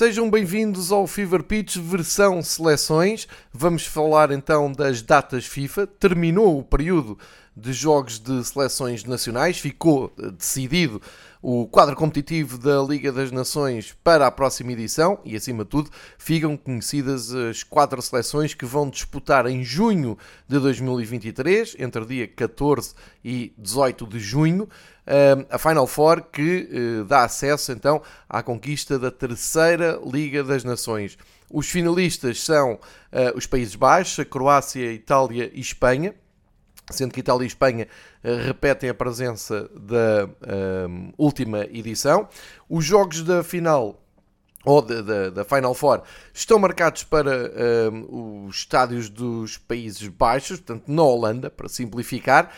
Sejam bem-vindos ao Fever Pitch versão seleções. Vamos falar então das datas FIFA. Terminou o período de jogos de seleções nacionais, ficou eh, decidido o quadro competitivo da Liga das Nações para a próxima edição. E, acima de tudo, ficam conhecidas as quatro seleções que vão disputar em junho de 2023, entre dia 14 e 18 de junho, eh, a Final Four que eh, dá acesso então à conquista da terceira Liga das Nações. Os finalistas são os Países Baixos, a Croácia, a Itália e Espanha sendo que Itália e Espanha uh, repetem a presença da uh, última edição. Os jogos da final ou da, da, Final Four estão marcados para uh, os estádios dos Países Baixos, portanto na Holanda, para simplificar.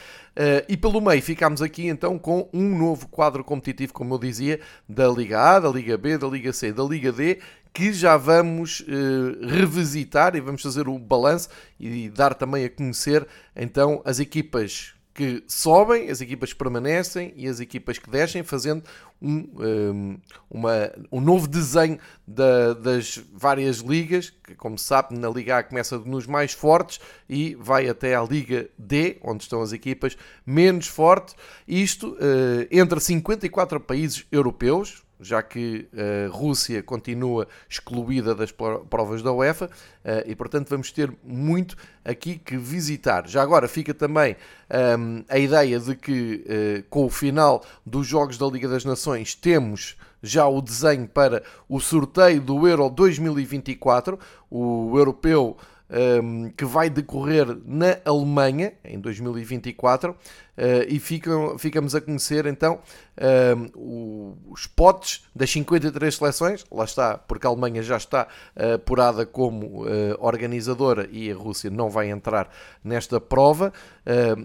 e pelo meio ficámos aqui então com um novo quadro competitivo, como eu dizia, da Liga A, da Liga B, da Liga C, da Liga D que já vamos uh, revisitar e vamos fazer o balanço e dar também a conhecer então as equipas que sobem, as equipas que permanecem e as equipas que descem, fazendo um, um, ehm, uma, um novo desenho da, das várias ligas, que como se sabe na Liga A começa nos mais fortes e vai até à Liga D, onde estão as equipas menos fortes, isto uh, entre 54 países europeus, já que a Rússia continua excluída das provas da UEFA eh, e, portanto, vamos ter muito aqui que visitar. Já agora fica também um, ehm, a ideia de que, uh, com o final dos Jogos da Liga das Nações, temos já o desenho para o sorteio do Euro 2024, o europeu um, que vai decorrer na Alemanha em 2024 uh, e ficam, ficamos a conhecer então um, os potes das 53 seleções, lá está, porque a Alemanha já está uh, apurada como uh, organizadora e a Rússia não vai entrar nesta prova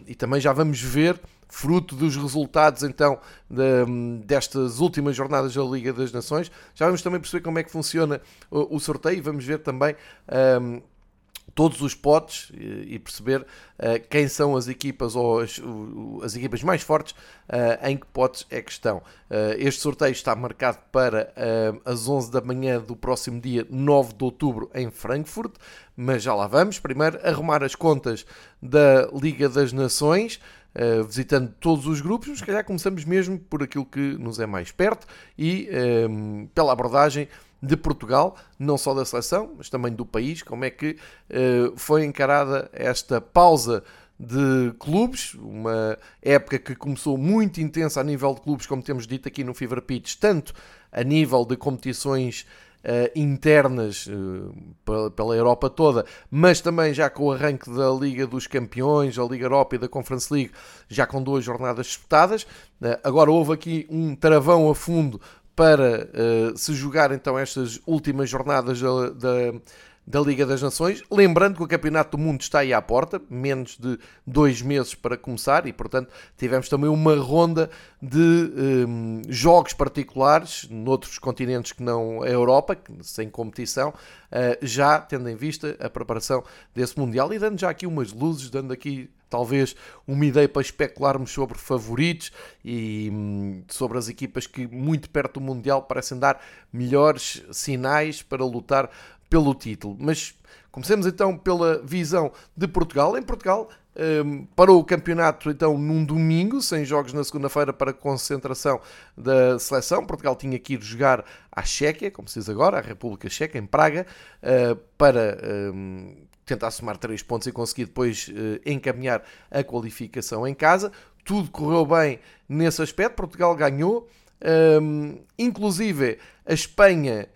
e também já vamos ver fruto dos resultados então de, destas últimas jornadas da Liga das Nações. Já vamos também perceber como é que funciona o, o sorteio e vamos ver também um, todos os potes e perceber uh, quem são as equipas ou as, as equipas mais fortes uh, em que potes é que estão. Este sorteio está marcado para as 11 da manhã do próximo dia 9 de outubro em Frankfurt, mas já lá vamos. Primeiro arrumar as contas da Liga das Nações. Uh, visitando todos os grupos, se calhar começamos mesmo por aquilo que nos é mais perto e pela abordagem de Portugal, não só da seleção, mas também do país, como é que uh, foi encarada esta pausa de clubes, uma época que começou muito intensa a nível de clubes, como temos dito aqui no Fever Pitch, tanto a nível de competições uh, internas uh, pela, Europa toda, mas também já com o arranque da Liga dos Campeões, da Liga Europa e da Conference League, já com duas jornadas disputadas. Agora houve aqui um travão a fundo para uh, se jogar então estas últimas jornadas da, da, da, Liga das Nações. Lembrando que o Campeonato do Mundo está aí à porta, menos de dois meses para começar, e portanto tivemos também uma ronda de um, eh, jogos particulares noutros continentes que não a Europa, sem competição, uh, já tendo em vista a preparação desse Mundial e dando já aqui umas luzes, dando aqui talvez uma ideia para especularmos sobre favoritos e hum, sobre as equipas que muito perto do Mundial parecem dar melhores sinais para lutar pelo título. Mas comecemos então pela visão de Portugal. Em Portugal um, parou o campeonato então num domingo, sem jogos na segunda-feira para concentração da seleção. Portugal tinha que ir jogar à Chequia, como se diz agora, à República Checa, em Praga, uh, para um, tentar somar 3 pontos e conseguir depois uh, encaminhar a qualificação em casa. Tudo correu bem nesse aspecto. Portugal ganhou. Um, inclusive a Espanha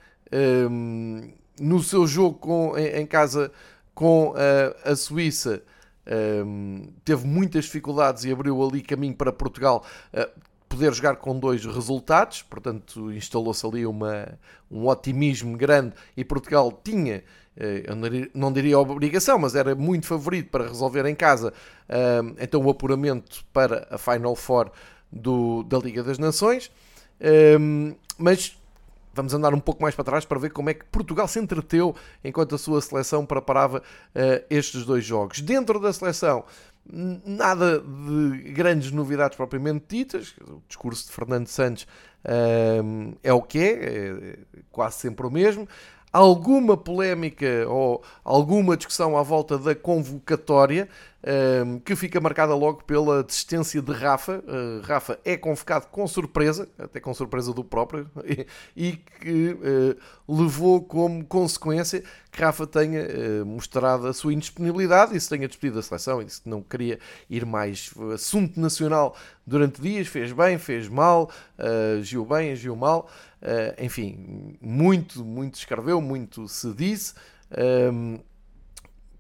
um, no seu jogo com, em, casa com a, a Suíça um, teve muitas dificuldades e abriu ali caminho para Portugal uh, poder jogar com dois resultados, portanto instalou-se ali uma, um otimismo grande e Portugal tinha eh, eu não diria obrigação, mas era muito favorito para resolver em casa então o apuramento para a Final Four do, da Liga das Nações. Mas vamos andar um pouco mais para trás para ver como é que Portugal se entreteu enquanto a sua seleção preparava estes dois jogos. Dentro da seleção nada de grandes novidades propriamente ditas. O discurso de Fernando Santos é o que é, é quase sempre o mesmo alguma polémica ou alguma discussão à volta da convocatória, um, que fica marcada logo pela desistência de Rafa. Uh, Rafa é convocado com surpresa, até com surpresa do próprio, e, e que uh, levou como consequência que Rafa tenha uh, mostrado a sua indisponibilidade e se tenha despedido da seleção e disse que não queria ir mais. Assunto nacional durante dias, fez bem, fez mal, agiu bem, agiu mal. Enfim, muito, muito escreveu, muito se disse. Um,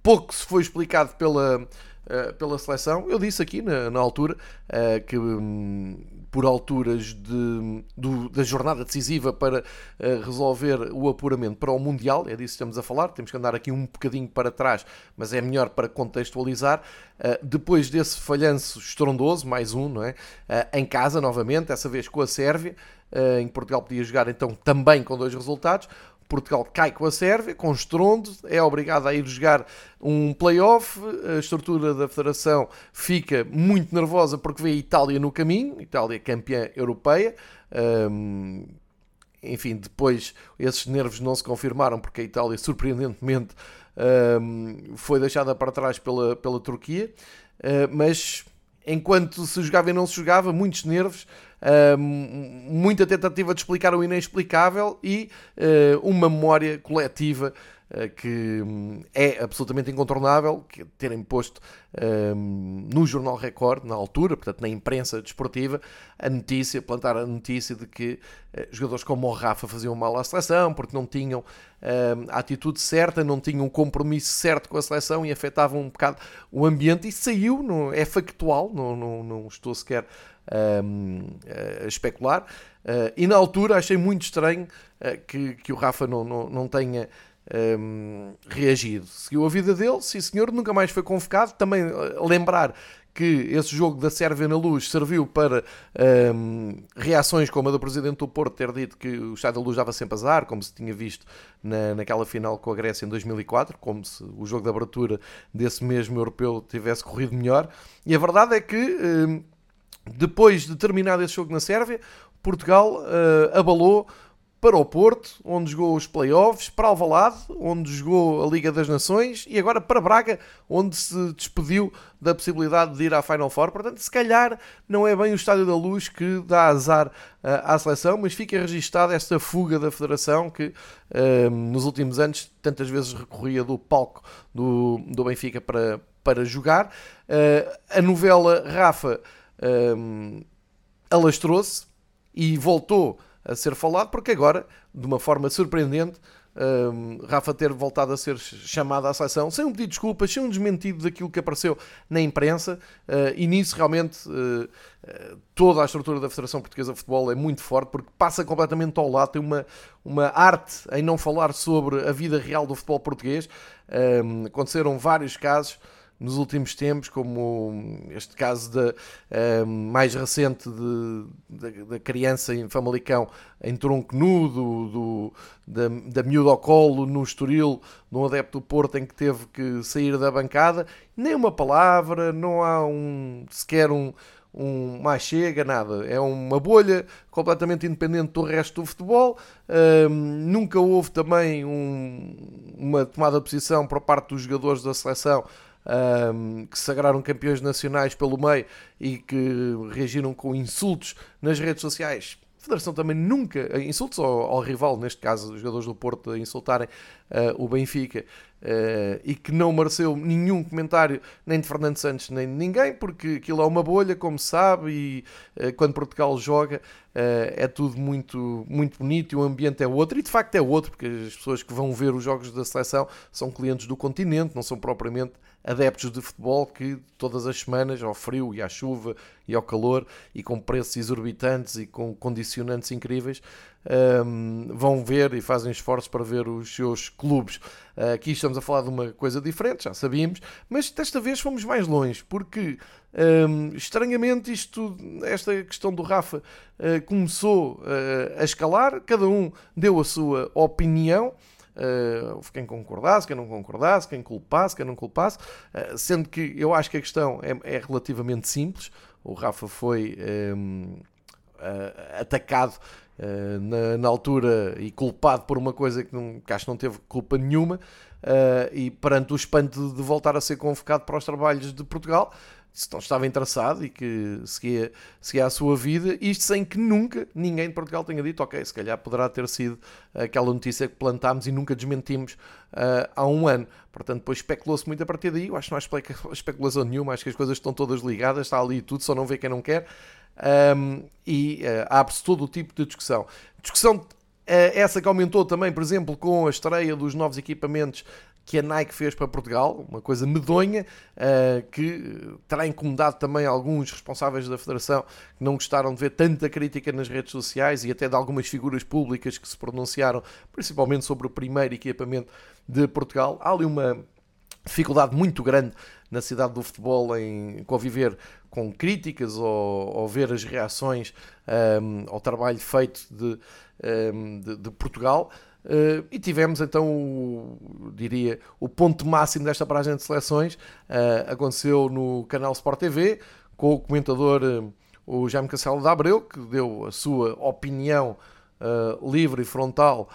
pouco se foi explicado pela, uh, pela seleção. Eu disse aqui na, na altura uh, que um, por alturas de, do, da jornada decisiva para uh, resolver o apuramento para o Mundial, é disso que estamos a falar, temos que andar aqui um bocadinho para trás, mas é melhor para contextualizar. depois desse falhanço estrondoso, mais um, não é? em casa novamente, dessa vez com a Sérvia, eh, em Portugal podia jogar então também com dois resultados. Portugal cai com a Sérvia, com estrondo, é obrigado a ir jogar um play-off. A estrutura da federação fica muito nervosa porque vê a Itália no caminho, Itália campeã europeia. Um, enfim, depois esses nervos não se confirmaram porque a Itália, surpreendentemente, um, foi deixada para trás pela, pela Turquia. Uh, mas enquanto se jogava e não se jogava, muitos nervos muita tentativa de explicar o inexplicável e uh, uma memória coletiva uh, que um, é absolutamente incontornável, que terem posto no Jornal Record, na altura, portanto na imprensa desportiva, a notícia, plantar a notícia de que uh, jogadores como o Rafa faziam mal à seleção, porque não tinham a atitude certa, não tinham um compromisso certo com a seleção e afetavam um bocado o ambiente. E saiu, é factual, não, não, não estou sequer a especular. Uh, e na altura achei muito estranho uh, que, que o Rafa não, não, não tenha um, reagido. Seguiu a vida dele, sim senhor, nunca mais foi convocado. Também lembrar que esse jogo da Sérvia na Luz serviu para um, reações como a do Presidente do Porto ter dito que o Estado da Luz dava sempre azar, como se tinha visto na, naquela final com a Grécia em 2004, como se o jogo de abertura desse mesmo europeu tivesse corrido melhor. E a verdade é que um, depois de terminado esse jogo na Sérvia, Portugal uh, abalou para o Porto, onde jogou os playoffs, para Alvalade, onde jogou a Liga das Nações, e agora para Braga, onde se despediu da possibilidade de ir à Final Four. Portanto, se calhar não é bem o Estádio da Luz que dá azar uh, à seleção, mas fica registada esta fuga da Federação que uh, nos últimos anos tantas vezes recorria do palco do, do Benfica para, para jogar. Uh, a novela Rafa um, alastrou-se e voltou a ser falado, porque agora, de uma forma surpreendente, um, Rafa ter voltado a ser chamado à seleção sem um pedido de desculpas, sem um desmentido daquilo que apareceu na imprensa, uh, e nisso realmente uh, toda a estrutura da Federação Portuguesa de Futebol é muito forte porque passa completamente ao lado, tem uma, uma arte em não falar sobre a vida real do futebol português. Um, aconteceram vários casos nos últimos tempos, como este caso da, uh, mais recente da criança em Famalicão em tronco nu, do, do, da, da miúda ao colo no Estoril, num adepto do Porto em que teve que sair da bancada, nem uma palavra, não há um, sequer um, um mais chega, nada. É uma bolha completamente independente do resto do futebol. Uh, nunca houve também um, uma tomada de posição por parte dos jogadores da seleção um, que sagraram campeões nacionais pelo meio e que reagiram com insultos nas redes sociais. A Federação também nunca, insultos ao, ao rival, neste caso os jogadores do Porto insultarem uh, o Benfica, Uh, e que não mereceu nenhum comentário nem de Fernando Santos nem de ninguém, porque aquilo é uma bolha, como se sabe, e uh, quando Portugal joga uh, é tudo muito, muito bonito e o ambiente é outro, e de facto é outro, porque as pessoas que vão ver os jogos da seleção são clientes do continente, não são propriamente adeptos de futebol que todas as semanas, ao frio e à chuva e ao calor, e com preços exorbitantes e com condicionantes incríveis, um, vão ver e fazem esforços para ver os seus clubes. Uh, aqui estamos a falar de uma coisa diferente, já sabíamos, mas desta vez fomos mais longe, porque um, estranhamente isto, esta questão do Rafa uh, começou uh, a escalar, cada um deu a sua opinião. Uh, quem concordasse, quem não concordasse, quem culpasse, quem não culpasse, uh, sendo que eu acho que a questão é, é relativamente simples. O Rafa foi um, atacado uh, na, na, altura e culpado por uma coisa que, não, que acho que não teve culpa nenhuma, uh, e perante o espanto de voltar a ser convocado para os trabalhos de Portugal, se não estava interessado e que seguia, seguia a sua vida, isto sem que nunca ninguém de Portugal tenha dito, ok, se calhar poderá ter sido aquela notícia que plantámos e nunca desmentimos uh, há um ano. Portanto, depois especulou-se muito a partir daí, eu acho que não há especulação nenhuma, acho que as coisas estão todas ligadas, está ali tudo, só não vê quem não quer, um, e uh, abre-se todo o tipo de discussão. Discussão uh, essa que aumentou também, por exemplo, com a estreia dos novos equipamentos que a Nike fez para Portugal, uma coisa medonha, uh, que terá incomodado também alguns responsáveis da Federação que não gostaram de ver tanta crítica nas redes sociais e até de algumas figuras públicas que se pronunciaram, principalmente sobre o primeiro equipamento de Portugal. Há ali uma dificuldade muito grande na cidade do futebol em conviver com críticas ou, ou ver as reações um, ao trabalho feito de, um, de, de Portugal. Uh, e tivemos então, o, diria, o ponto máximo desta paragem de seleções. Uh, aconteceu no canal Sport TV, com o comentador uh, o Jaime Castelo da Abreu, que deu a sua opinião livre e frontal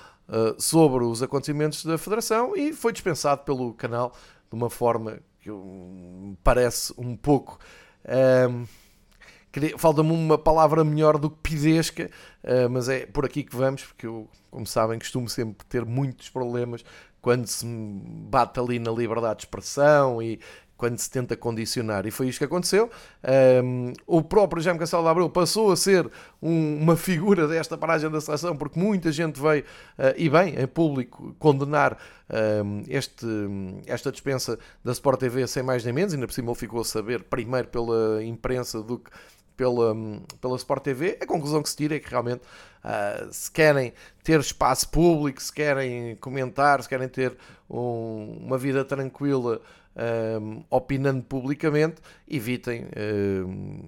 sobre os acontecimentos da Federação e foi dispensado pelo canal de uma forma que me parece um pouco. Falta-me uma palavra melhor do que pidesca, uh, mas é por aqui que vamos, porque eu, como sabem, costumo sempre ter muitos problemas quando se bate ali na liberdade de expressão e quando se tenta condicionar. E foi isto que aconteceu. Um, o próprio Jaime Castelo de Abreu passou a ser um, uma figura desta paragem da seleção, porque muita gente veio, uh, e bem, em público, condenar um, este, esta dispensa da Sport TV sem mais nem menos. Ainda por cima ele ficou a saber primeiro pela imprensa do que pela, pela Sport TV, a conclusão que se tira é que realmente uh, se querem ter espaço público, se querem comentar, se querem ter um, uma vida tranquila, um, opinando publicamente, evitem um,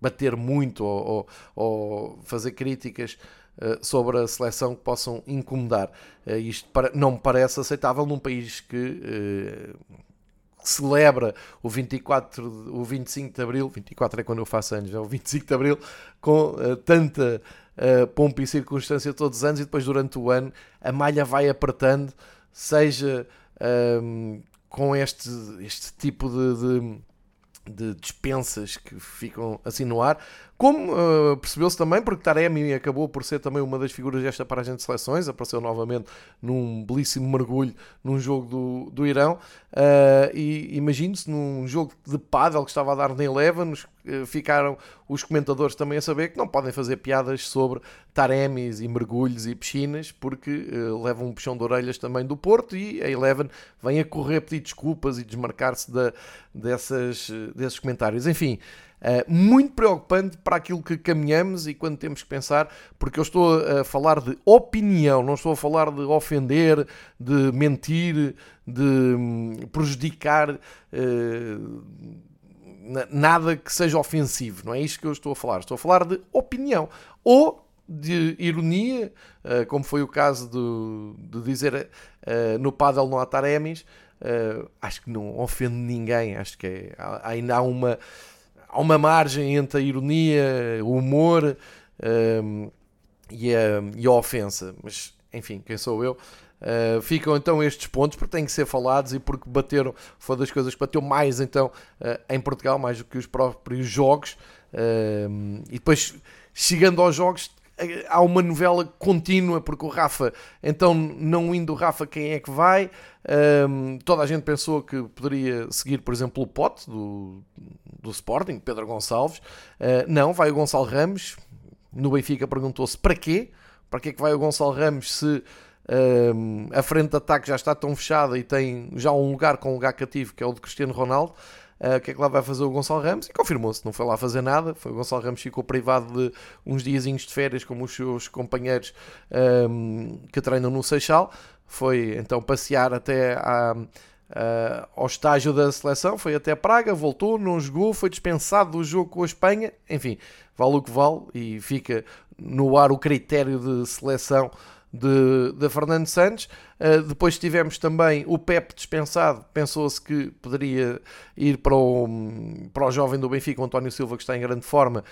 bater muito ou, ou, ou fazer críticas uh, sobre a seleção que possam incomodar. Uh, isto não me parece aceitável num país que uh, celebra o 24, o 25 de Abril, 24 é quando eu faço anos, é o 25 de Abril, com tanta pompa e circunstância todos os anos e depois durante o ano a malha vai apertando, seja com este, este tipo de, de de dispensas que ficam assim no ar, como uh, percebeu-se também, porque Taremi acabou por ser também uma das figuras desta paragem de seleções, apareceu novamente num belíssimo mergulho num jogo do, do Irão, uh, e imagine-se num jogo de pádel que estava a dar na Eleven, uh, ficaram os comentadores também a saber que não podem fazer piadas sobre Taremis e mergulhos e piscinas, porque levam um puxão de orelhas também do Porto, e a Eleven vem a correr pedir desculpas e desmarcar-se de, dessas, desses comentários. Enfim, Uh, muito preocupante para aquilo que caminhamos e quando temos que pensar, porque eu estou a falar de opinião, não estou a falar de ofender, de mentir, de um, prejudicar. Uh, nada que seja ofensivo, não é isto que eu estou a falar. Estou a falar de opinião ou de ironia, uh, como foi o caso de, de dizer no Padel no Ataremis. acho que não ofende ninguém, acho que é, ainda há uma há uma margem entre a ironia, o humor um, e, a, e, a, ofensa. Mas, enfim, quem sou eu? Uh, ficam então estes pontos porque têm que ser falados e porque bateram, foi das coisas que bateu mais então uh, em Portugal, mais do que os próprios jogos. Uh, e depois, chegando aos jogos, há uma novela contínua, porque o Rafa, então não indo o Rafa, quem é que vai? Um, toda a gente pensou que poderia seguir, por exemplo, o Pote do, do Sporting, Pedro Gonçalves. Uh, não, vai o Gonçalo Ramos. No Benfica perguntou-se para quê? Para que é que vai o Gonçalo Ramos se um, a frente de ataque já está tão fechada e tem já um lugar com um lugar cativo, que é o de Cristiano Ronaldo? Uh, o que é que lá vai fazer o Gonçalo Ramos? E confirmou-se, não foi lá fazer nada. Foi o Gonçalo Ramos ficou privado de uns diazinhos de férias, como os seus companheiros um, que treinam no Seixal. Foi então passear até à, Uh, ao estágio da seleção, foi até Praga, voltou, não jogou, foi dispensado do jogo com a Espanha. Enfim, vale o que vale e fica no ar o critério de seleção de, de Fernando Santos. Uh, depois tivemos também o Pep dispensado. Pensou-se que poderia ir para o, para o jovem do Benfica, o António Silva, que está em grande forma.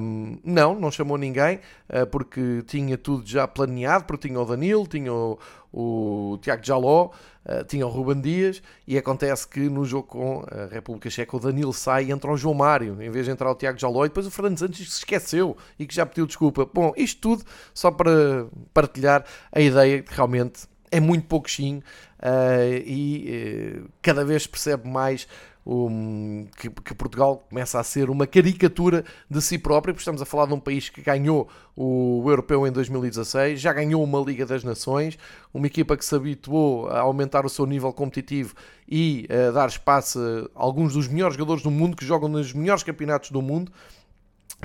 Um, não, não chamou ninguém, uh, porque tinha tudo já planeado, porque tinha o Danilo, tinha o, o Tiago Jaló, uh, tinha o Ruben Dias, e acontece que no jogo com a República Checa o Danilo sai e entra o João Mário, em vez de entrar o Tiago Jaló, e depois o Fernando Santos se esqueceu e que já pediu desculpa. Bom, isto tudo só para partilhar a ideia que realmente é muito pouquinho uh, e uh, cada vez percebe mais um, que, que, Portugal começa a ser uma caricatura de si próprio, porque estamos a falar de um país que ganhou o Europeu em 2016, já ganhou uma Liga das Nações, uma equipa que se habituou a aumentar o seu nível competitivo e a dar espaço a alguns dos melhores jogadores do mundo que jogam nos melhores campeonatos do mundo.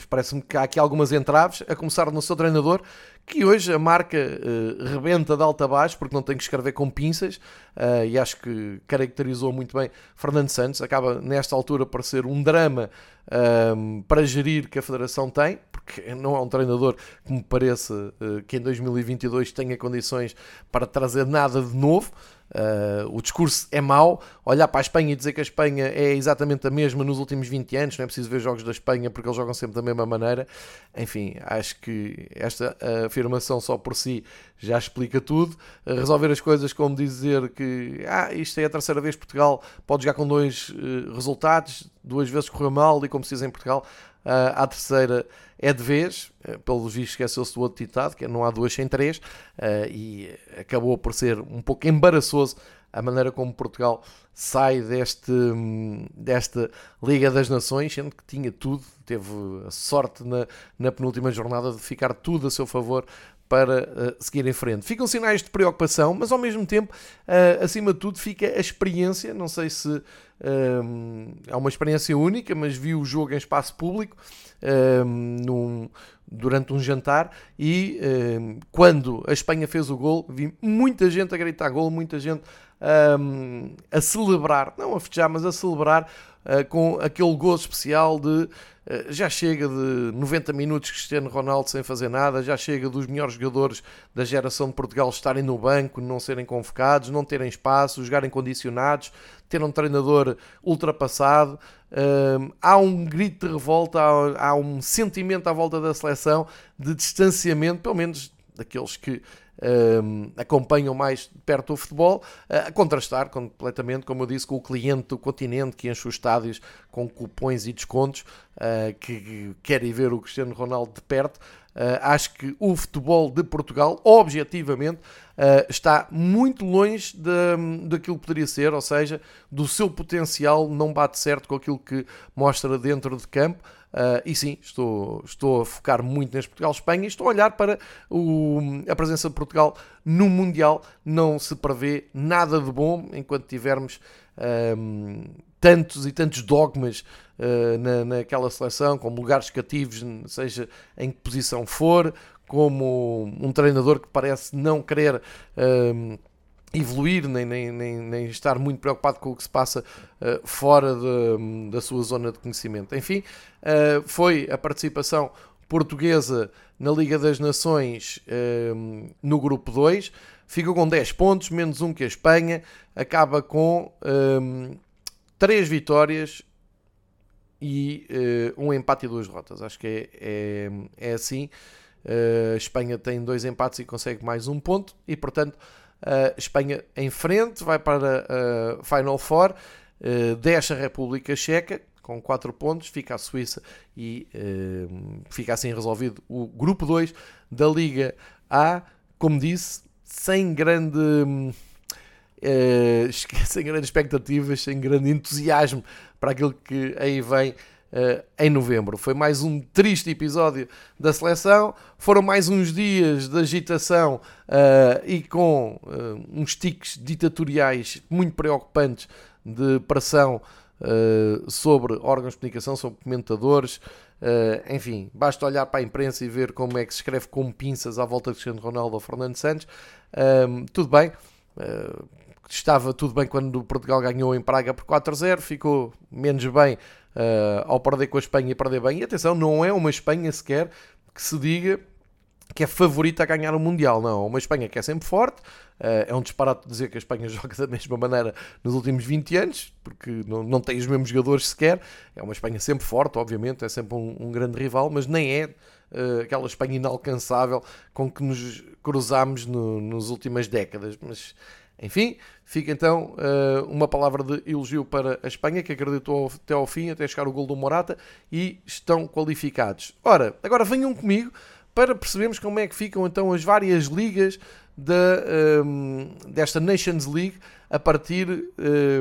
Parece-me que há aqui algumas entraves, a começar no seu treinador, que hoje a marca uh, rebenta de alta a baixo, porque não tem que escrever com pinças, uh, e acho que caracterizou muito bem Fernando Santos. Acaba, nesta altura, por ser um drama ehm, para gerir que a Federação tem, porque não é um treinador que me pareça uh, que em 2022 tenha condições para trazer nada de novo. Uh, o discurso é mau. Olhar para a Espanha e dizer que a Espanha é exatamente a mesma nos últimos 20 anos, não é preciso ver jogos da Espanha porque eles jogam sempre da mesma maneira. Enfim, acho que esta afirmação só por si já explica tudo. Uh, resolver as coisas como dizer que ah, isto é a terceira vez que Portugal pode jogar com dois uh, resultados, duas vezes correu mal e como se diz em Portugal, Uh, à terceira é de vez, uh, pelo visto esqueceu-se do outro ditado, que é não há duas sem três, uh, e acabou por ser um pouco embaraçoso a maneira como Portugal sai deste, desta Liga das Nações, sendo que tinha tudo, teve a sorte na, na penúltima jornada de ficar tudo a seu favor para uh, seguir em frente. Ficam sinais de preocupação, mas ao mesmo tempo, uh, acima de tudo, fica a experiência. Não sei se uh, é uma experiência única, mas vi o jogo em espaço público num, durante um jantar e quando a Espanha fez o gol, vi muita gente a gritar gol, muita gente a celebrar, não a festejar, mas a celebrar com aquele gozo especial de eh, já chega de 90 minutos Cristiano Ronaldo sem fazer nada, já chega dos melhores jogadores da geração de Portugal estarem no banco, não serem convocados, não terem espaço, jogarem condicionados, ter um treinador ultrapassado. Há um grito de revolta, há um sentimento à volta da seleção de distanciamento, pelo menos daqueles que um, acompanham mais perto o futebol, a contrastar completamente, como eu disse, com o cliente do continente que enche os estádios com cupões e descontos, uh, que querem ver o Cristiano Ronaldo de perto. Uh, acho que o futebol de Portugal, objetivamente, uh, está muito longe de, daquilo que poderia ser, ou seja, do seu potencial não bate certo com aquilo que mostra dentro de campo. Uh, e sim, estou, estou a focar muito neste Portugal-Espanha e estou a olhar para o, a presença de Portugal no Mundial. Não se prevê nada de bom enquanto tivermos um, tantos e tantos dogmas uh, na, naquela seleção, como lugares cativos, seja em que posição for, como um treinador que parece não querer. Um, evoluir, nem, nem, nem, nem, estar muito preocupado com o que se passa uh, fora de, da sua zona de conhecimento. Enfim, uh, foi a participação portuguesa na Liga das Nações uh, no grupo 2, fica com 10 pontos, menos um que a Espanha, acaba com um, 3 vitórias e um empate e duas derrotas. Acho que é, é, é assim. a Espanha tem dois empates e consegue mais um ponto, e portanto Uh, Espanha em frente, vai para a uh, Final Four, uh, deixa a República Checa com 4 pontos, fica a Suíça e fica assim resolvido o grupo 2 da Liga A, como disse, sem grande. sem grandes expectativas, sem grande entusiasmo para aquilo que aí vem em novembro. Foi mais um triste episódio da seleção. Foram mais uns dias de agitação uh, e com uh, uns tiques ditatoriais muito preocupantes de pressão sobre órgãos de comunicação, sobre comentadores. enfim, basta olhar para a imprensa e ver como é que se escreve com pinças à volta de Cristiano Ronaldo ou Fernando Santos. tudo bem estava tudo bem quando Portugal ganhou em Praga por 4-0, ficou menos bem uh, ao perder com a Espanha e perder bem. E atenção, não é uma Espanha sequer que se diga que é favorita a ganhar o Mundial. Não, uma Espanha que é sempre forte. Uh, é um disparate dizer que a Espanha joga da mesma maneira nos últimos 20 anos, porque não, não tem os mesmos jogadores sequer. É uma Espanha sempre forte, obviamente, é sempre um, um grande rival, mas nem é uh, aquela Espanha inalcançável com que nos cruzámos no, nas últimas décadas. Mas, enfim, fica então uh, uma palavra de elogio para a Espanha, que acreditou até ao fim, até chegar o gol do Morata, e estão qualificados. Ora, agora venham comigo para percebermos como é que ficam então as várias ligas um, desta Nations League a partir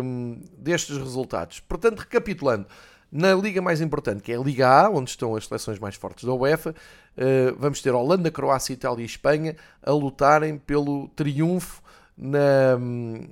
um, destes resultados. Portanto, recapitulando, na liga mais importante, que é a Liga A, onde estão as seleções mais fortes da UEFA, uh, vamos ter Holanda, Croácia, Itália e Espanha a lutarem pelo triunfo na,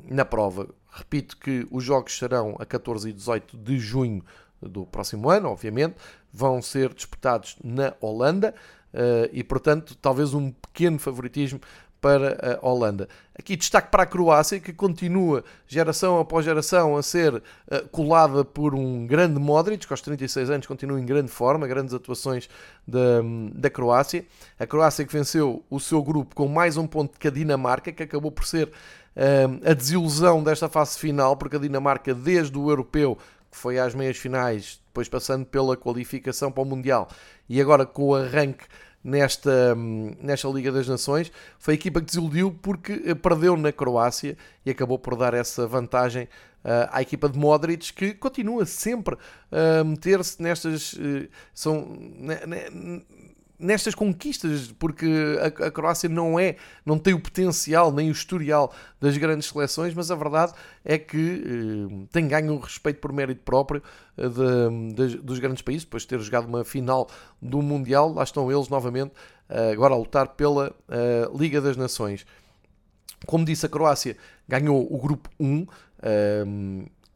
na prova. Repito que os jogos serão a 14 e 18 de junho do próximo ano, obviamente, vão ser disputados na Holanda. Uh, e, portanto, talvez um pequeno favoritismo para a Holanda. Aqui destaque para a Croácia, que continua geração após geração a ser uh, colada por um grande Modric, que aos 36 anos continua em grande forma, grandes atuações da, da Croácia. A Croácia que venceu o seu grupo com mais um ponto que a Dinamarca, que acabou por ser uh, a desilusão desta fase final, porque a Dinamarca, desde o europeu, que foi às meias finais, depois passando pela qualificação para o Mundial e agora com o arranque nesta, nesta Liga das Nações, foi a equipa que desiludiu porque eh, perdeu na Croácia e acabou por dar essa vantagem uh, à equipa de Modric, que continua sempre a meter-se nestas. Uh, são, nestas conquistas, porque a, a, Croácia não é, não tem o potencial nem o historial das grandes seleções, mas a verdade é que eh, tem ganho um respeito por mérito próprio eh, de, de, dos grandes países, depois de ter jogado uma final do Mundial, lá estão eles novamente eh, agora a lutar pela eh, Liga das Nações. Como disse, a Croácia ganhou o grupo 1. Eh,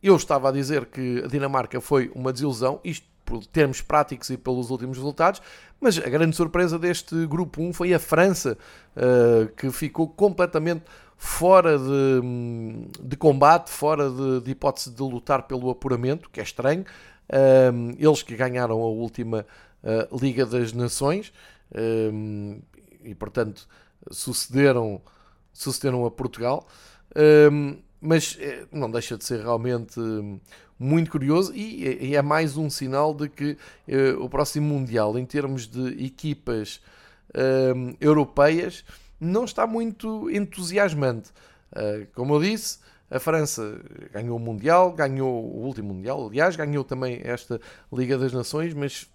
eu estava a dizer que a Dinamarca foi uma desilusão, isto por termos práticos e pelos últimos resultados, mas a grande surpresa deste grupo 1 foi a França, uh, que ficou completamente fora de, de combate, fora de, de, hipótese de lutar pelo apuramento, que é estranho. Uh, eles que ganharam a última uh, Liga das Nações e, portanto, sucederam, sucederam a Portugal. mas eh, não deixa de ser realmente muito curioso e, e é mais um sinal de que uh, o próximo Mundial, em termos de equipas uh, europeias, não está muito entusiasmante. Uh, como eu disse, a França ganhou o Mundial, ganhou o último Mundial, aliás, ganhou também esta Liga das Nações, mas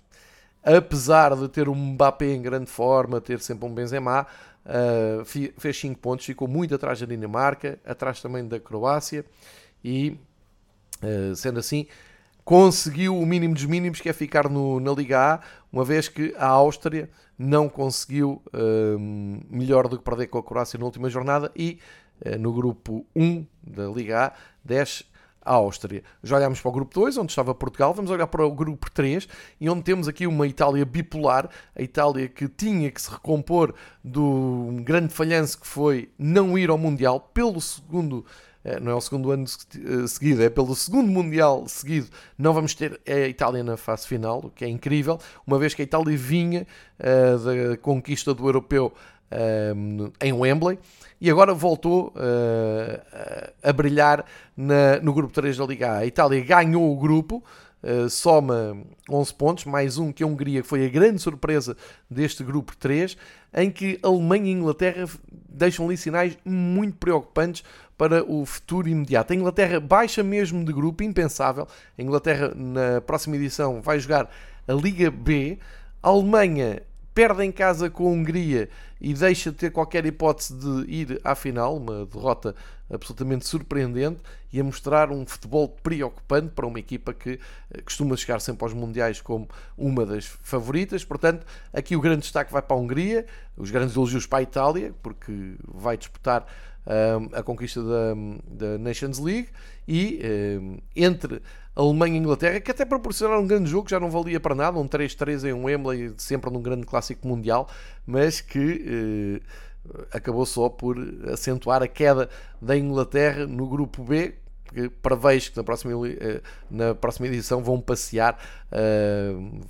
apesar de ter um Mbappé em grande forma, ter sempre um Benzema, uh, fez 5 pontos, ficou muito atrás da Dinamarca, atrás também da Croácia e eh, sendo assim, conseguiu o mínimo dos mínimos, que é ficar no, na Liga A, uma vez que a Áustria não conseguiu uh, melhor do que perder com a Croácia na última jornada e uh, no grupo 1 da Liga A desce a Áustria. Já olhámos para o grupo 2, onde estava Portugal, vamos olhar para o grupo 3, e onde temos aqui uma Itália bipolar, a Itália que tinha que se recompor do grande falhanço que foi não ir ao Mundial pelo segundo não é o segundo ano eh, seguido, é pelo segundo Mundial seguido, não vamos ter a Itália na fase final, o que é incrível, uma vez que a Itália vinha uh, da conquista do europeu uh, em Wembley e agora voltou uh, a brilhar na, no grupo 3 da Liga A. A Itália ganhou o grupo. Uh, soma 11 pontos, mais um que a Hungria, que foi a grande surpresa deste grupo 3, em que Alemanha e Inglaterra deixam ali sinais muito preocupantes para o futuro imediato. A Inglaterra baixa mesmo de grupo, impensável. A Inglaterra, na próxima edição, vai jogar a Liga B. A Alemanha perde em casa com a Hungria e deixa de ter qualquer hipótese de ir à final, uma derrota absolutamente surpreendente e a mostrar um futebol preocupante para uma equipa que eh, costuma chegar sempre aos Mundiais como uma das favoritas. Portanto, aqui o grande destaque vai para a Hungria, os grandes elogios para a Itália, porque vai disputar a conquista da, da, Nations League e entre Alemanha e Inglaterra, que até proporcionaram um grande jogo, já não valia para nada, um 3-3 em um Wembley, sempre num grande clássico mundial, mas que uh, acabou só por acentuar a queda da Inglaterra no grupo B, porque prevejo que na próxima, na próxima edição vão passear,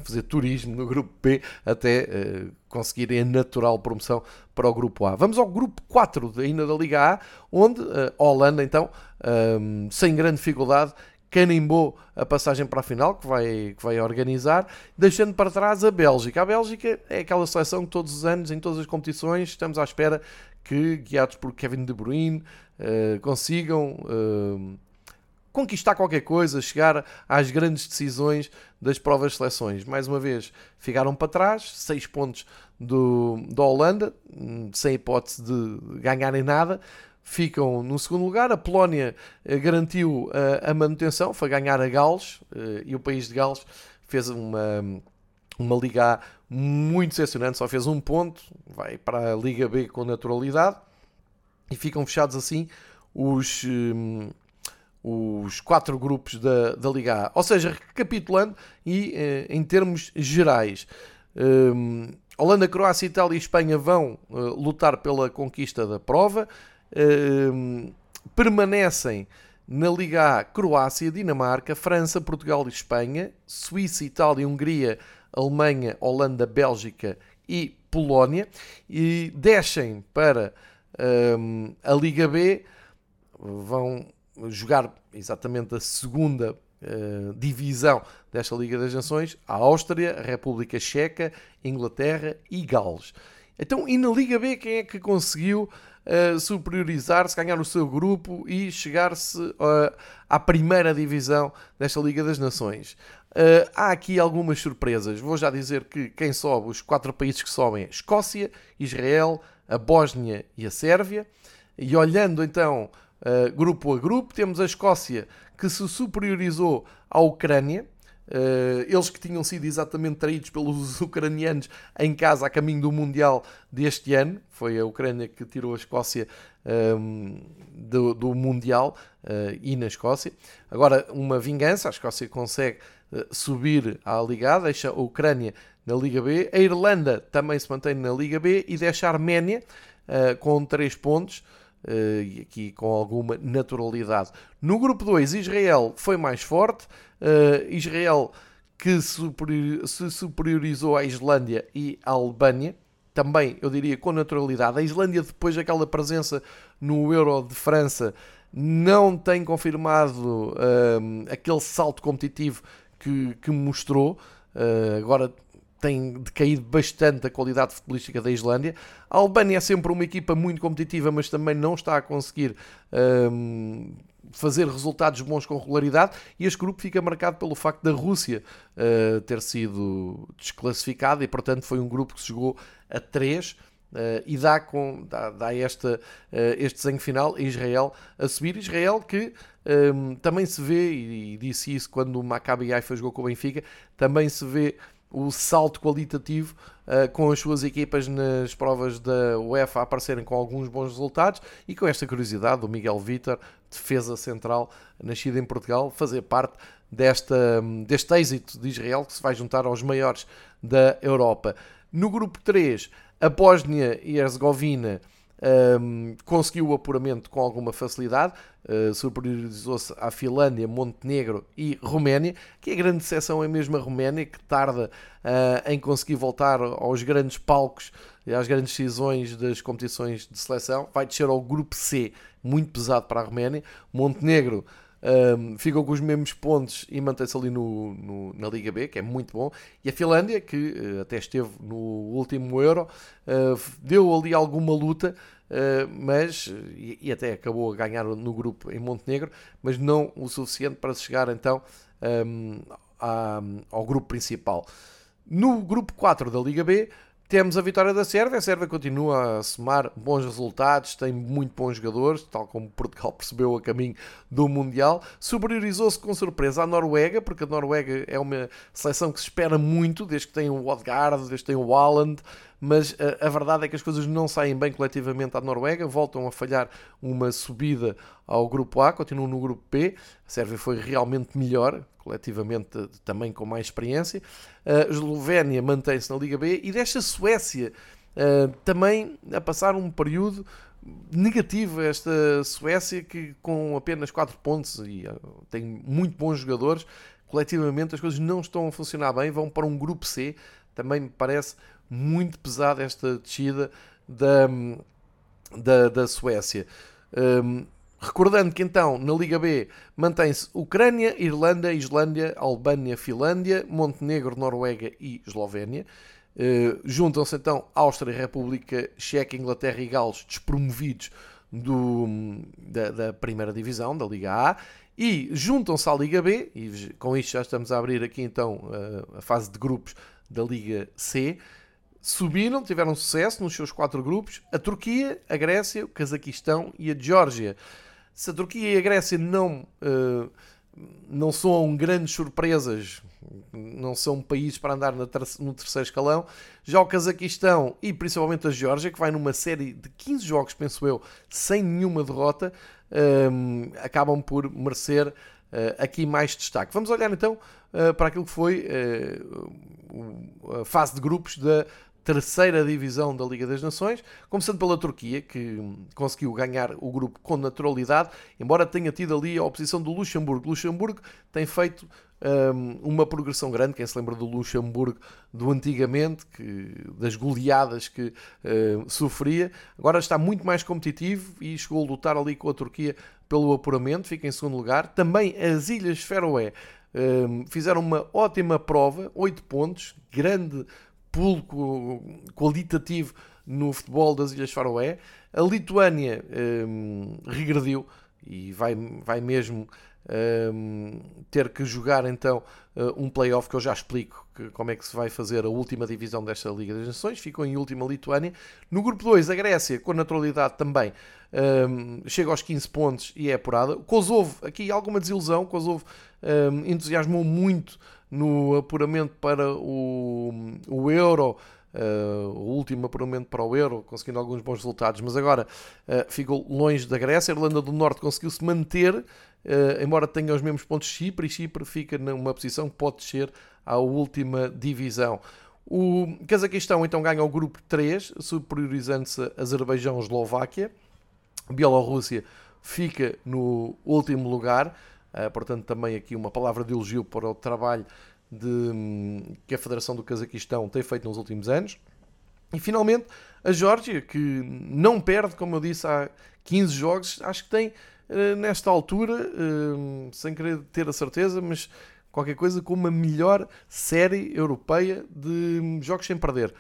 fazer turismo no grupo B até conseguirem a natural promoção para o grupo A. Vamos ao grupo 4 ainda da Liga A, onde a Holanda, então, sem grande dificuldade, canimbou a passagem para a final, que vai, que vai organizar, deixando para trás a Bélgica. A Bélgica é aquela seleção que todos os anos, em todas as competições, estamos à espera que, guiados por Kevin De Bruyne, consigam conquistar qualquer coisa, chegar às grandes decisões das provas de seleções. Mais uma vez, ficaram para trás, 6 pontos do, da Holanda, sem hipótese de ganharem nada ficam no segundo lugar. A Polónia eh, garantiu a, a manutenção, foi ganhar a Gales eh, e o país de Gales fez uma, uma Liga A muito decepcionante, só fez um ponto, vai para a Liga B com naturalidade e ficam fechados assim os, um, os quatro grupos da, da Liga A. Ou seja, recapitulando e eh, em termos gerais. Um, Holanda, Croácia, Itália e Espanha vão uh, lutar pela conquista da prova. Ehm, permanecem na Liga A Croácia, Dinamarca, França, Portugal e Espanha, Suíça, Itália, Hungria, Alemanha, Holanda, Bélgica e Polónia e descem para um, ehm, a Liga B, vão jogar exatamente a segunda uh, divisão desta Liga das Nações, a Áustria, a República Checa, Inglaterra e Gales. Então, e na Liga B, quem é que conseguiu uh, superiorizar-se, ganhar o seu grupo e chegar-se uh, à primeira divisão desta Liga das Nações? Uh, há aqui algumas surpresas. Vou já dizer que quem sobe, os quatro países que sobem, é Escócia, Israel, a Bósnia e a Sérvia. E olhando então grupo a grupo, temos a Escócia que se superiorizou à Ucrânia Uh, eles que tinham sido exatamente traídos pelos ucranianos em casa a caminho do Mundial deste ano. Foi a Ucrânia que tirou a Escócia um, ehm, do, do, Mundial uh, e na Escócia. Agora, uma vingança, a Escócia consegue uh, subir à Liga A, deixa a Ucrânia na Liga B. A Irlanda também se mantém na Liga B e deixa a Arménia com 3 pontos. Uh, e aqui com alguma naturalidade. No grupo 2, Israel foi mais forte. Uh, Israel que se superiorizou à Islândia e à Albânia. Também, eu diria, com naturalidade. A Islândia, depois daquela presença no Euro de França, não tem confirmado uh, aquele salto competitivo que, que mostrou. agora tem decaído bastante a qualidade futebolística da Islândia. A Albânia é sempre uma equipa muito competitiva, mas também não está a conseguir um, fazer resultados bons com regularidade. E este grupo fica marcado pelo facto da Rússia uh, ter sido desclassificada e, portanto, foi um grupo que se jogou a 3. Uh, e dá, com, dá, dá esta, uh, este desenho final a Israel a subir. Israel que um, também se vê, e, e, disse isso quando o Maccabi Haifa jogou com o Benfica, também se vê o salto qualitativo uh, com as suas equipas nas provas da UEFA a aparecerem com alguns bons resultados e com esta curiosidade do Miguel Vitor, defesa central, nascido em Portugal, fazer parte desta, deste êxito de Israel que se vai juntar aos maiores da Europa. No grupo 3, a Bósnia e Herzegovina um, conseguiu o apuramento com alguma facilidade, uh, superiorizou-se à Finlândia, Montenegro e Roménia, que a grande decepção é mesmo a Roménia, que tarda uh, em conseguir voltar aos grandes palcos e às grandes decisões das competições de seleção. Vai descer ao grupo C, muito pesado para a Roménia. Montenegro um, ficou com os mesmos pontos e mantém-se ali no, no, na Liga B, que é muito bom. E a Finlândia, que uh, até esteve no último Euro, uh, deu ali alguma luta, uh, mas e, e, até acabou a ganhar no grupo em Montenegro, mas não o suficiente para chegar então um, ao grupo principal. No grupo 4 da Liga B, temos a vitória da Sérvia. A Sérvia continua a somar bons resultados, tem muito bons jogadores, tal como Portugal percebeu a caminho do Mundial. Superiorizou-se com surpresa à Noruega, porque a Noruega é uma seleção que se espera muito, desde que tem o Odegaard, desde que tem o Haaland, mas a, eh, a, verdade é que as coisas não saem bem coletivamente à Noruega, voltam a falhar uma subida ao grupo A, continuam no grupo B. A Sérvia foi realmente melhor, coletivamente também com mais experiência. A Eslovénia mantém-se na Liga B e desta Suécia uh, também a passar um período negativa esta Suécia que com apenas 4 pontos e tem muito bons jogadores, coletivamente as coisas não estão a funcionar bem, vão para um grupo C, também me parece muito pesada esta descida da, da, da Suécia. Um, recordando que então na Liga B mantém-se Ucrânia, Irlanda, Islândia, Albânia, Finlândia, Montenegro, Noruega e Eslovénia. Uh, Juntam-se então Áustria, República Checa, Inglaterra e Gales, despromovidos do, da, da, primeira divisão, da Liga A, e juntam-se à Liga B, e com isto já estamos a abrir aqui então uh, a fase de grupos da Liga C. Subiram, tiveram sucesso nos seus quatro grupos: a Turquia, a Grécia, o Cazaquistão e a Geórgia. Se a Turquia e a Grécia não, uh, não são grandes surpresas não são países para andar no terceiro escalão. Já o Cazaquistão e principalmente a Geórgia, que vai numa série de 15 jogos, penso eu, sem nenhuma derrota, um, acabam por merecer uh, aqui mais destaque. Vamos olhar então uh, para aquilo que foi a fase de grupos da terceira divisão da Liga das Nações, começando pela Turquia, que conseguiu ganhar o grupo com naturalidade, embora tenha tido ali a oposição do Luxemburgo. Luxemburgo tem feito um, uma progressão grande, quem se lembra do Luxemburgo do antigamente, que, das goleadas que uh, sofria, agora está muito mais competitivo e chegou a lutar ali com a Turquia pelo apuramento, fica em segundo lugar. Também as Ilhas Feroé um, fizeram uma ótima prova, 8 pontos, grande pulo qualitativo no futebol das Ilhas Faroé. A Lituânia um, regrediu e vai, vai mesmo um, ter que jogar então uh, um playoff que eu já explico que, como é que se vai fazer a última divisão desta Liga das Nações. Ficou em última Lituânia. No grupo 2, a Grécia, com naturalidade também, um, chega aos 15 pontos e é apurada. Kosovo, aqui alguma desilusão. Kosovo um, entusiasmou muito no apuramento para o, o Euro. Uh, o último apuramento para o Euro, conseguindo alguns bons resultados, mas agora uh, ficou longe da Grécia. A Irlanda do Norte conseguiu-se manter, uh, embora tenha os mesmos pontos Chipre, e Chipre fica numa posição que pode descer à última divisão. O Cazaquistão então ganha o grupo 3, superiorizando-se a Azerbaijão e Eslováquia. Bielorrússia fica no último lugar. Portanto, também aqui uma palavra de elogio para o trabalho de, um, que a Federação do Cazaquistão tem feito nos últimos anos. E finalmente, a Geórgia, que não perde, como eu disse, há 15 jogos, acho que tem uh, nesta altura, uh, sem querer ter a certeza, mas qualquer coisa com uma melhor série europeia de hum, jogos sem perder.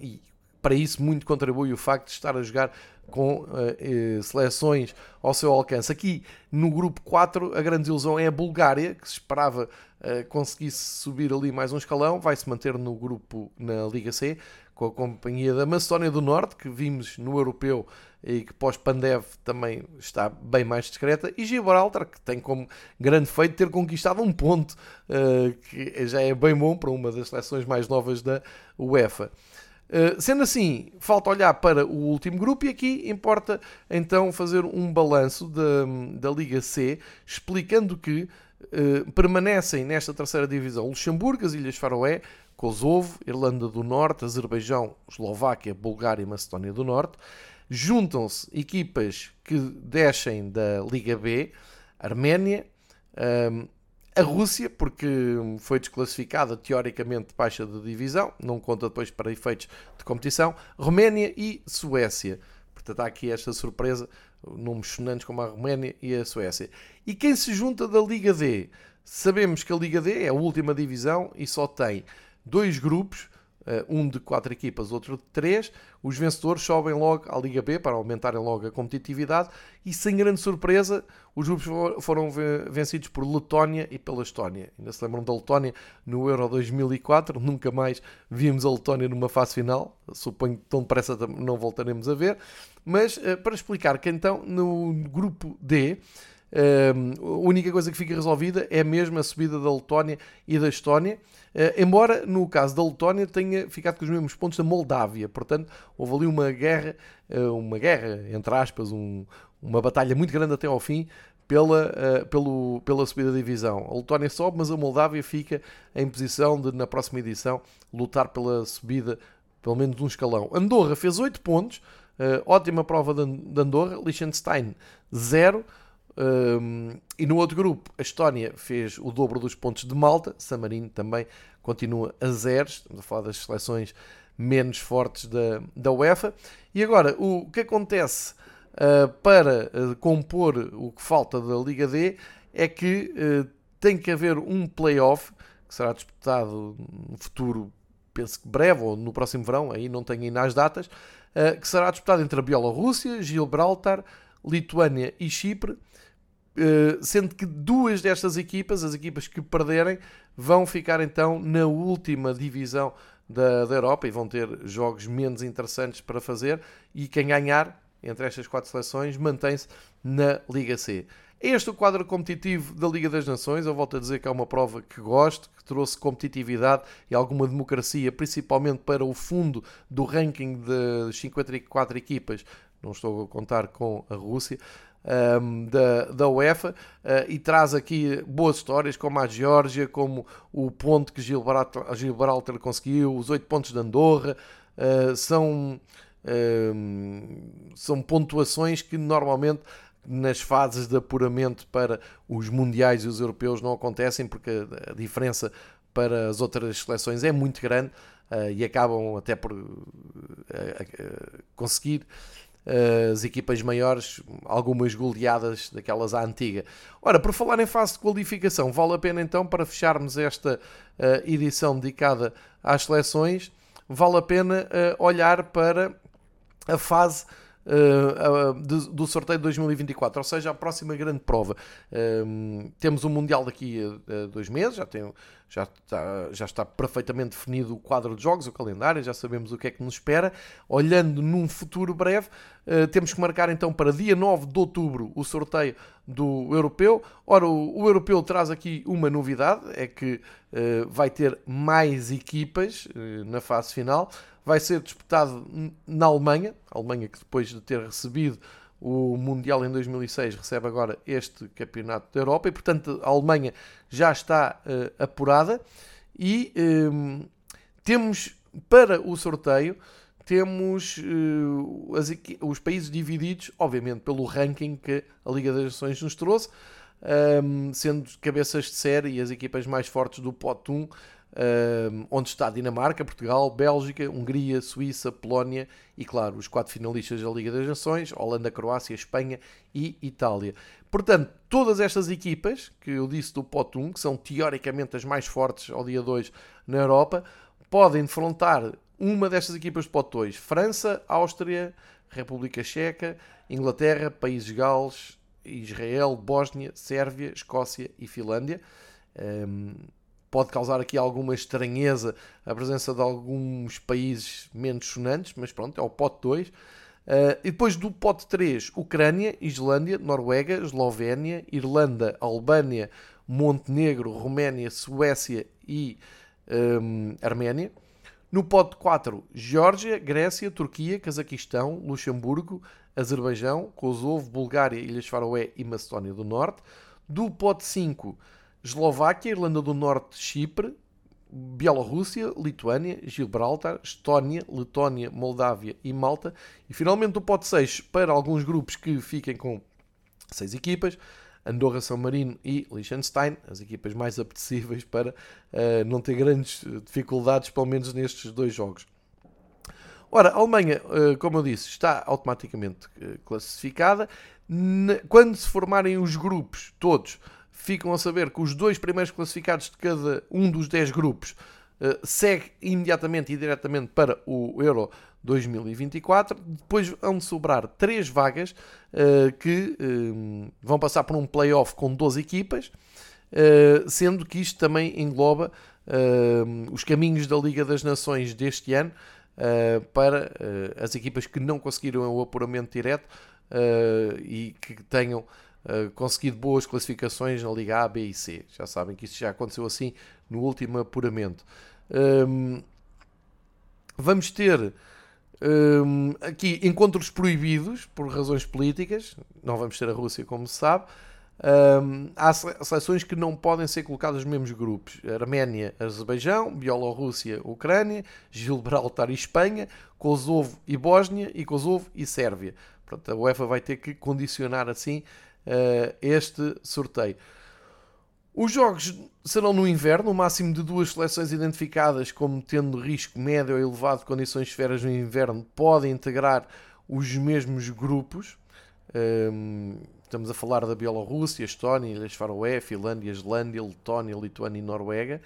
e para isso muito contribui o facto de estar a jogar com uh, seleções ao seu alcance. Aqui no grupo 4, a grande ilusão é a Bulgária, que se esperava uh, conseguisse subir ali mais um escalão, vai se manter no grupo na Liga C, com a companhia da Macedónia do Norte, que vimos no Europeu e que pós-Pandev também está bem mais discreta, e Gibraltar, que tem como grande feito ter conquistado um ponto, uh, que já é bem bom para uma das seleções mais novas da UEFA. Uh, sendo assim, falta olhar para o último grupo e aqui importa então fazer um balanço da, da Liga C, explicando que uh, permanecem nesta terceira divisão Luxemburgo, as Ilhas Faroé, Kosovo, Irlanda do Norte, Azerbaijão, Eslováquia, Bulgária e Macedónia do Norte. Juntam-se equipas que descem da Liga B, Arménia, um, ehm, a Rússia, porque foi desclassificada teoricamente de baixa de divisão, não conta depois para efeitos de competição. Roménia e Suécia. Portanto, há aqui esta surpresa, nomes sonantes como a Roménia e a Suécia. E quem se junta da Liga D? Sabemos que a Liga D é a última divisão e só tem dois grupos um de quatro equipas, outro de três. Os vencedores sobem logo à Liga B para aumentarem logo a competitividade e, sem grande surpresa, os grupos foram vencidos por Letónia e pela Estónia. Ainda se lembram da Letónia no Euro 2004, nunca mais vimos a Letónia numa fase final, suponho que tão depressa não voltaremos a ver. Mas eh, para explicar que então no grupo D a única coisa que fica resolvida é mesmo a subida da Letónia e da Estónia, embora no caso da Letónia tenha ficado com os mesmos pontos da Moldávia. Portanto, houve ali uma guerra, uh, uma guerra, entre aspas, um, uma batalha muito grande até ao fim pela, uh, pelo, pela subida da divisão. A Letónia sobe, mas a Moldávia fica em posição de, na próxima edição, lutar pela subida pelo menos um escalão. Andorra fez 8 pontos, ótima prova de Andorra, Liechtenstein 0. Um, e no outro grupo, a Estónia fez o dobro dos pontos de Malta, San Marino também continua a zeros, estamos a falar das seleções menos fortes da, da UEFA. E agora, o que acontece uh, para uh, compor o que falta da Liga D é que uh, tem que haver um play-off que será disputado no futuro, penso que breve ou no próximo verão, aí não tenho ainda as datas, que será disputado entre a Bielorrússia, Gibraltar, Lituânia e Chipre sendo que duas destas equipas, as equipas que perderem, vão ficar então na última divisão da, da Europa e vão ter jogos menos interessantes para fazer. E quem ganhar entre estas quatro seleções mantém-se na Liga C. É este o quadro competitivo da Liga das Nações. Eu volto a dizer que é uma prova que gosto, que trouxe competitividade e alguma democracia, principalmente para o fundo do ranking de 54 equipas. Não estou a contar com a Rússia um, da, da UEFA uh, e traz aqui boas histórias como a Geórgia, como o ponto que Gibraltar, Gibraltar conseguiu, os oito pontos de Andorra, uh, são, são pontuações que normalmente nas fases de apuramento para os mundiais e os europeus não acontecem porque a diferença para as outras seleções é muito grande uh, e acabam até por uh, uh, conseguir as equipas maiores, algumas goleadas daquelas à antiga. Ora, por falar em fase de qualificação, vale a pena então, para fecharmos esta uh, edição dedicada às seleções, vale a pena uh, olhar para a fase uh, uh, do sorteio de 2024, ou seja, a próxima grande prova. Uh, temos o um Mundial daqui a, a, dois meses, já, tem, já, está, já está perfeitamente definido o quadro de jogos, o calendário, já sabemos o que é que nos espera. Olhando num futuro breve, eh, temos que marcar então para dia 9 de outubro o sorteio do Europeu. Ora, o, o Europeu traz aqui uma novidade, é que vai ter mais equipas na fase final vai ser disputado na Alemanha, a Alemanha que depois de ter recebido o Mundial em 2006 recebe agora este Campeonato da Europa e portanto a Alemanha já está uh, apurada e ehm, temos para o sorteio temos uh, as, os países divididos, obviamente pelo ranking que a Liga das Nações nos trouxe, um, sendo cabeças de série e as equipas mais fortes do pote 1 onde está Dinamarca, Portugal, Bélgica, Hungria, Suíça, Polónia e, claro, os quatro finalistas da Liga das Nações, Holanda, Croácia, Espanha e Itália. Portanto, todas estas equipas, que eu disse do pote 1, que são teoricamente as mais fortes ao dia 2 na Europa, podem defrontar uma destas equipas do pote 2. França, Áustria, República Checa, Inglaterra, Países Gales, Israel, Bósnia, Sérvia, Escócia e Finlândia. Um, pode causar aqui alguma estranheza a presença de alguns países menos sonantes, mas pronto, é o pote 2. Uh, e depois do pote 3, Ucrânia, Islândia, Noruega, Eslovénia, Irlanda, Albânia, Montenegro, Roménia, Suécia e um, Arménia. No pote 4, Geórgia, Grécia, Turquia, Cazaquistão, Luxemburgo, Azerbaijão, Kosovo, Bulgária, Ilhas Faroé e Macedónia do Norte. Do pote 5, Eslováquia, Irlanda do Norte, Chipre, Bielorrússia, Lituânia, Gibraltar, Estónia, Letónia, Moldávia e Malta. E finalmente o pote 6 para alguns grupos que fiquem com 6 equipas. Andorra, São Marino e Liechtenstein, as equipas mais apetecíveis para uh, não ter grandes dificuldades, pelo menos nestes dois jogos. Ora, a Alemanha, uh, como eu disse, está automaticamente uh, classificada. Quando se formarem os grupos todos, ficam a saber que os dois primeiros classificados de cada um dos 10 grupos segue imediatamente e diretamente para o Euro 2024. Depois vão sobrar três vagas uh, que uh, vão passar por um playoff com 12 equipas, sendo que isto também engloba os caminhos da Liga das Nações deste ano para as equipas que não conseguiram o apuramento direto e que tenham eh, conseguido boas classificações na Liga A, B e C. Já sabem que isso já aconteceu assim no último apuramento. Um, vamos ter um, aqui encontros proibidos por razões políticas. Não vamos ter a Rússia, como se sabe. Um, há seleções que não podem ser colocadas nos mesmos grupos: Arménia, Azerbaijão, Bielorrússia, Ucrânia, Gibraltar e Espanha, Kosovo e Bósnia, e Kosovo e Sérvia. Portanto, a UEFA vai ter que condicionar assim uh, este sorteio. Os jogos serão no inverno, o máximo de duas seleções identificadas como tendo risco médio ou elevado de condições esferas no inverno podem integrar os mesmos grupos. Um, estamos a falar da Bielorrússia, Estónia, Ilhas Faroé, Finlândia, Islândia, Letónia, Lituânia e Noruega.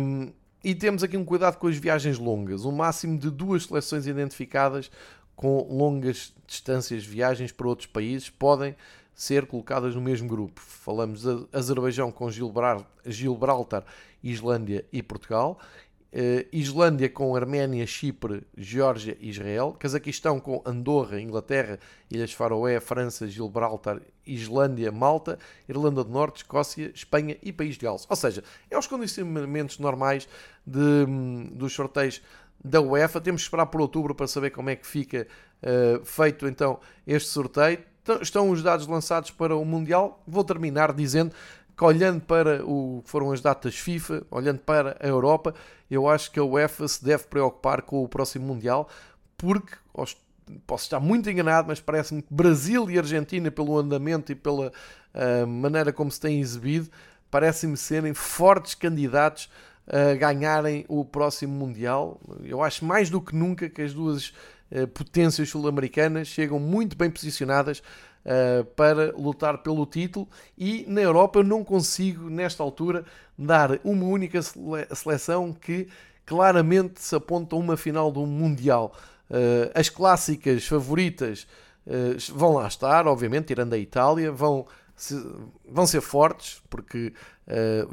Um, e temos aqui um cuidado com as viagens longas. O máximo de duas seleções identificadas com longas distâncias viagens para outros países podem ser colocadas no mesmo grupo. Falamos de Azerbaijão com Gibraltar, Islândia e Portugal. Uh, Islândia com Arménia, Chipre, Geórgia e Israel. Cazaquistão com Andorra, Inglaterra, Ilhas Faroé, França, Gibraltar, Islândia, Malta, Irlanda do Norte, Escócia, Espanha e País de Gales. Ou seja, é os condicionamentos normais de, dos sorteios da UEFA. Temos que esperar por outubro para saber como é que fica uh, feito então este sorteio estão os dados lançados para o Mundial. Vou terminar dizendo que, olhando para o que foram as datas FIFA, olhando para a Europa, eu acho que a UEFA se deve preocupar com o próximo Mundial, porque posso estar muito enganado, mas parece-me que Brasil e Argentina, pelo andamento e pela uh, maneira como se têm exibido, parecem-me serem fortes candidatos a ganharem o próximo Mundial. Eu acho mais do que nunca que as duas potências sul-americanas chegam muito bem posicionadas uh, para lutar pelo título e na Europa eu não consigo, nesta altura, dar uma única seleção que claramente se aponta a uma final do Mundial. Uh, as clássicas favoritas vão lá estar, obviamente, tirando a Itália, vão, se, vão ser fortes, porque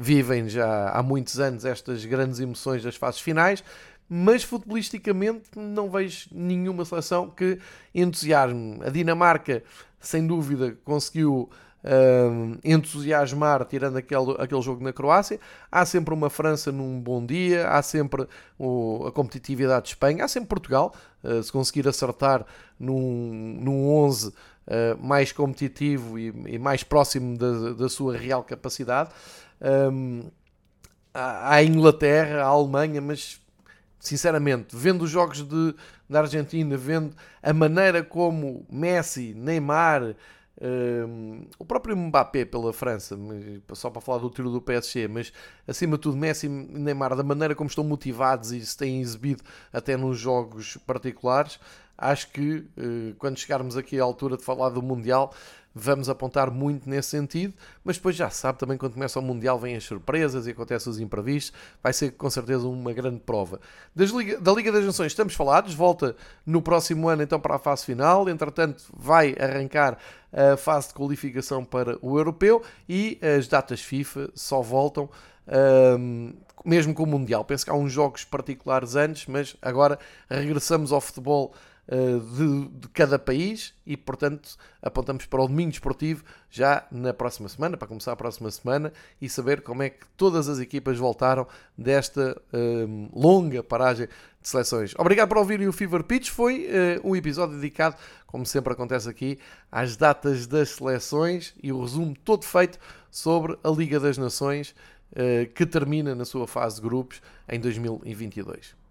vivem já há muitos anos estas grandes emoções das fases finais mas futebolisticamente não vejo nenhuma seleção que entusiasme. A Dinamarca, sem dúvida, conseguiu uh, entusiasmar, tirando aquele, aquele jogo na Croácia. Há sempre uma França num bom dia, há sempre o, a competitividade de Espanha, há sempre Portugal, uh, se conseguir acertar num, num 11 uh, mais competitivo e, e mais próximo da, da, sua real capacidade. Um, a Inglaterra, a Alemanha, mas sinceramente, vendo os jogos de, da Argentina, vendo a maneira como Messi, Neymar, um, ehm, o próprio Mbappé pela França, só para falar do tiro do PSG, mas acima de tudo Messi e Neymar, da maneira como estão motivados e se têm exibido até nos jogos particulares, acho que uh, quando chegarmos aqui à altura de falar do Mundial, vamos apontar muito nesse sentido, mas depois já se sabe também quando começa o Mundial vêm as surpresas e acontecem os imprevistos, vai ser com certeza uma grande prova. Liga, da Liga das Nações estamos falados, volta no próximo ano então para a fase final, entretanto vai arrancar a fase de qualificação para o Europeu e as datas FIFA só voltam um, mesmo com o Mundial. Penso que há uns jogos particulares antes, mas agora regressamos ao futebol eh, de, de, cada país e, portanto, apontamos para o domingo esportivo já na próxima semana, para começar a próxima semana e saber como é que todas as equipas voltaram desta um, eh, longa paragem de seleções. Obrigado por ouvirem o Fever Pitch. Foi uh, um episódio dedicado, como sempre acontece aqui, às datas das seleções e o resumo todo feito sobre a Liga das Nações uh, que termina na sua fase de grupos em 2022.